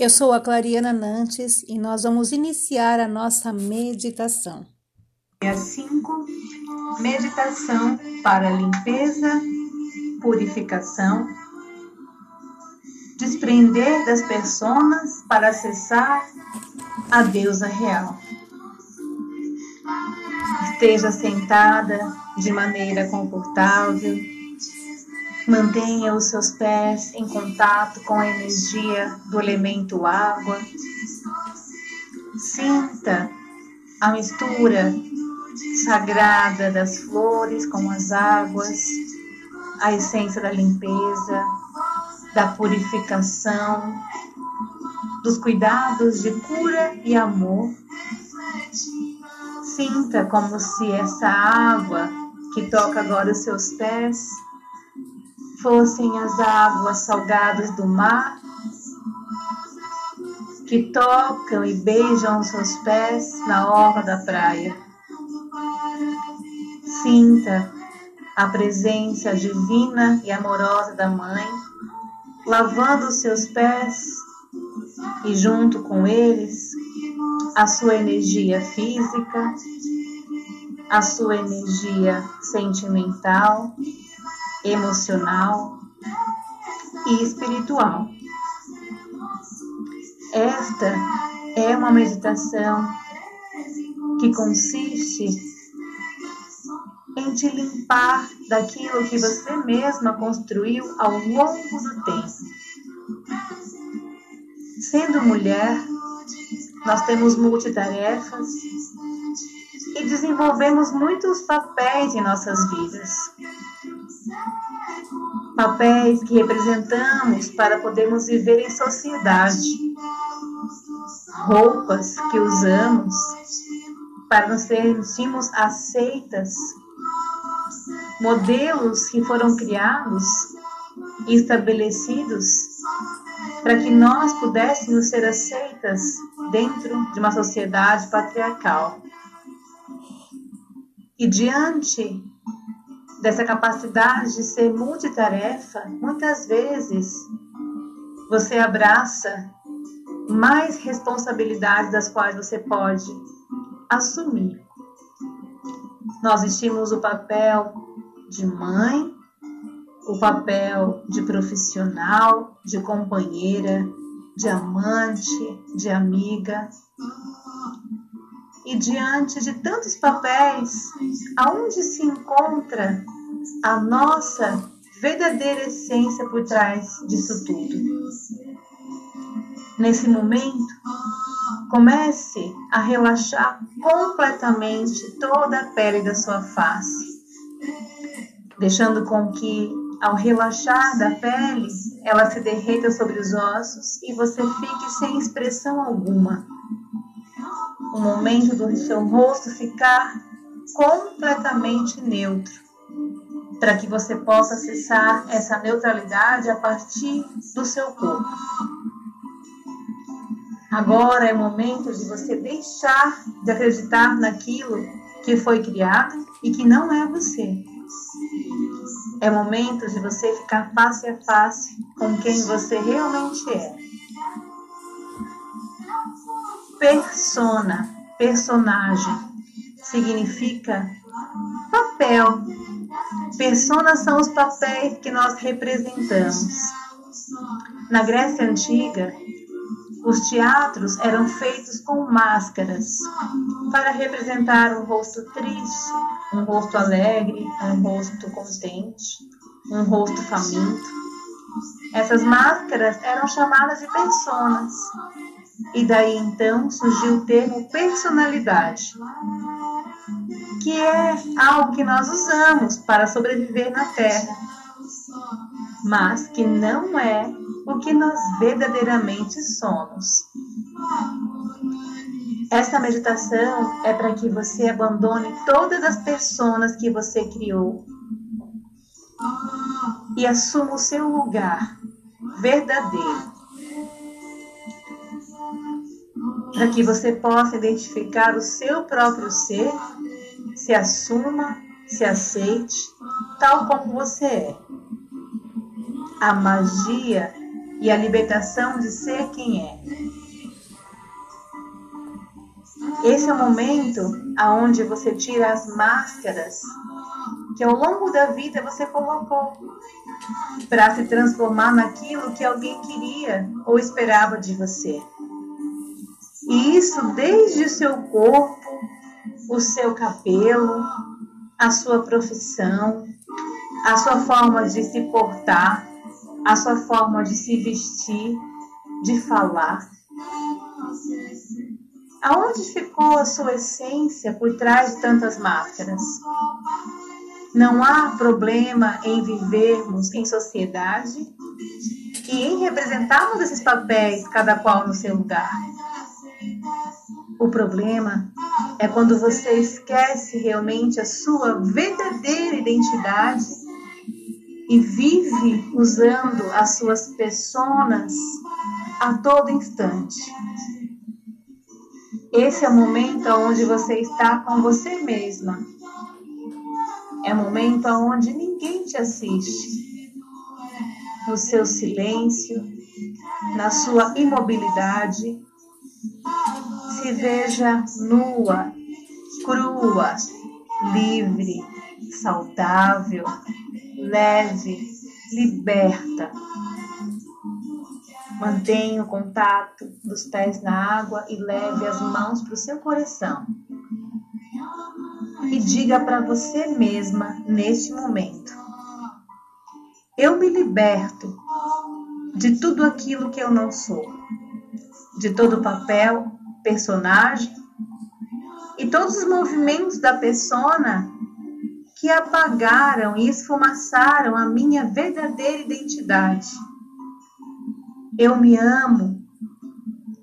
Eu sou a Clariana Nantes e nós vamos iniciar a nossa meditação. Dia 5, meditação para limpeza, purificação, desprender das personas para acessar a deusa real. Esteja sentada de maneira confortável Mantenha os seus pés em contato com a energia do elemento água. Sinta a mistura sagrada das flores com as águas, a essência da limpeza, da purificação, dos cuidados de cura e amor. Sinta como se essa água que toca agora os seus pés fossem as águas salgadas do mar que tocam e beijam seus pés na orla da praia. Sinta a presença divina e amorosa da Mãe, lavando os seus pés e, junto com eles, a sua energia física, a sua energia sentimental emocional e espiritual. Esta é uma meditação que consiste em te limpar daquilo que você mesma construiu ao longo do tempo. Sendo mulher, nós temos multitarefas e desenvolvemos muitos papéis em nossas vidas papéis que representamos para podermos viver em sociedade, roupas que usamos para nos sentirmos aceitas, modelos que foram criados e estabelecidos para que nós pudéssemos ser aceitas dentro de uma sociedade patriarcal. E diante dessa capacidade de ser multitarefa, muitas vezes você abraça mais responsabilidades das quais você pode assumir. Nós vestimos o papel de mãe, o papel de profissional, de companheira, de amante, de amiga. E diante de tantos papéis, aonde se encontra a nossa verdadeira essência por trás disso tudo? Nesse momento, comece a relaxar completamente toda a pele da sua face, deixando com que, ao relaxar da pele, ela se derreta sobre os ossos e você fique sem expressão alguma o momento do seu rosto ficar completamente neutro, para que você possa acessar essa neutralidade a partir do seu corpo. Agora é momento de você deixar de acreditar naquilo que foi criado e que não é você. É momento de você ficar face a face com quem você realmente é. Persona, personagem, significa papel. Personas são os papéis que nós representamos. Na Grécia Antiga, os teatros eram feitos com máscaras para representar um rosto triste, um rosto alegre, um rosto contente, um rosto faminto. Essas máscaras eram chamadas de personas e daí então surgiu o termo personalidade, que é algo que nós usamos para sobreviver na Terra, mas que não é o que nós verdadeiramente somos. Essa meditação é para que você abandone todas as pessoas que você criou e assuma o seu lugar verdadeiro para que você possa identificar o seu próprio ser, se assuma, se aceite, tal como você é. A magia e a libertação de ser quem é. Esse é o momento aonde você tira as máscaras que ao longo da vida você colocou para se transformar naquilo que alguém queria ou esperava de você. E isso desde o seu corpo, o seu cabelo, a sua profissão, a sua forma de se portar, a sua forma de se vestir, de falar. Aonde ficou a sua essência por trás de tantas máscaras? Não há problema em vivermos em sociedade e em representarmos esses papéis, cada qual no seu lugar. O problema é quando você esquece realmente a sua verdadeira identidade e vive usando as suas personas a todo instante. Esse é o momento onde você está com você mesma. É o momento onde ninguém te assiste. No seu silêncio, na sua imobilidade, se veja nua, crua, livre, saudável, leve, liberta. Mantenha o contato dos pés na água e leve as mãos para o seu coração. E diga para você mesma neste momento: Eu me liberto de tudo aquilo que eu não sou, de todo papel, personagem e todos os movimentos da persona que apagaram e esfumaçaram a minha verdadeira identidade. Eu me amo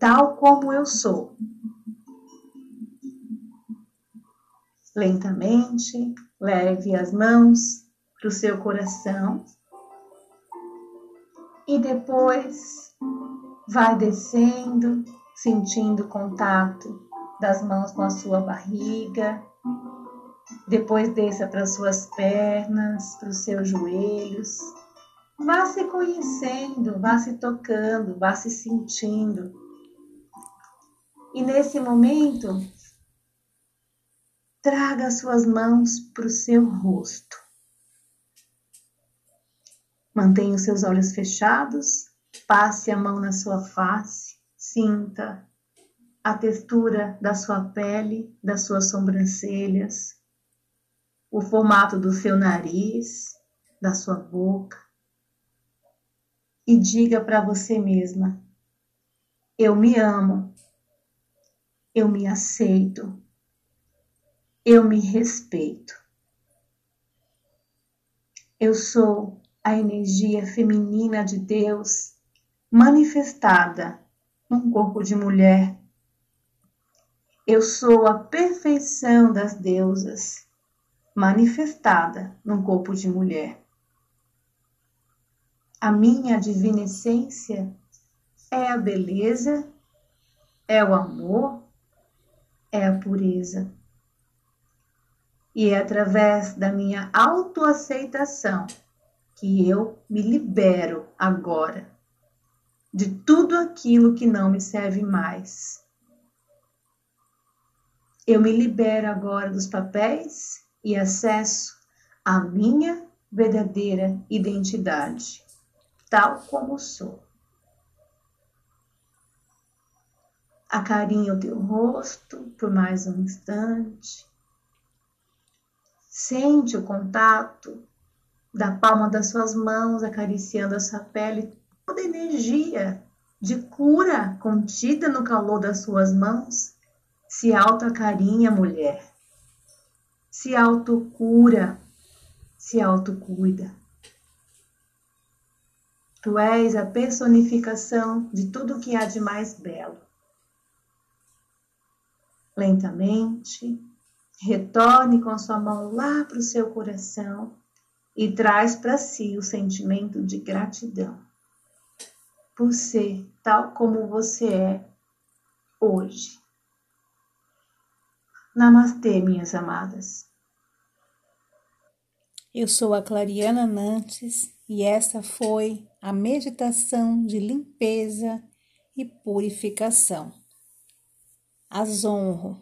tal como eu sou. Lentamente, leve as mãos para o seu coração e depois vai descendo, sentindo o contato das mãos com a sua barriga depois desça para suas pernas, para os seus joelhos. Vá se conhecendo, vá se tocando, vá se sentindo. E nesse momento, traga suas mãos para o seu rosto. Mantenha os seus olhos fechados, passe a mão na sua face, sinta a textura da sua pele, das suas sobrancelhas, o formato do seu nariz, da sua boca, e diga para você mesma: Eu me amo, eu me aceito, eu me respeito. Eu sou a energia feminina de Deus manifestada num corpo de mulher. Eu sou a perfeição das deusas manifestada num corpo de mulher. A minha divina essência é a beleza, é o amor, é a pureza. E é através da minha autoaceitação que eu me libero agora de tudo aquilo que não me serve mais. Eu me libero agora dos papéis e acesso à minha verdadeira identidade, tal como sou. Acarinha o teu rosto por mais um instante. Sente o contato da palma das suas mãos acariciando a sua pele, toda a energia de cura contida no calor das suas mãos se auto-acarinha, mulher se autocura, se autocuida. Tu és a personificação de tudo que há de mais belo. Lentamente, retorne com a sua mão lá para o seu coração e traz para si o sentimento de gratidão por ser tal como você é hoje. Namastê, minhas amadas. Eu sou a Clariana Nantes E essa foi a meditação de limpeza e purificação. As honro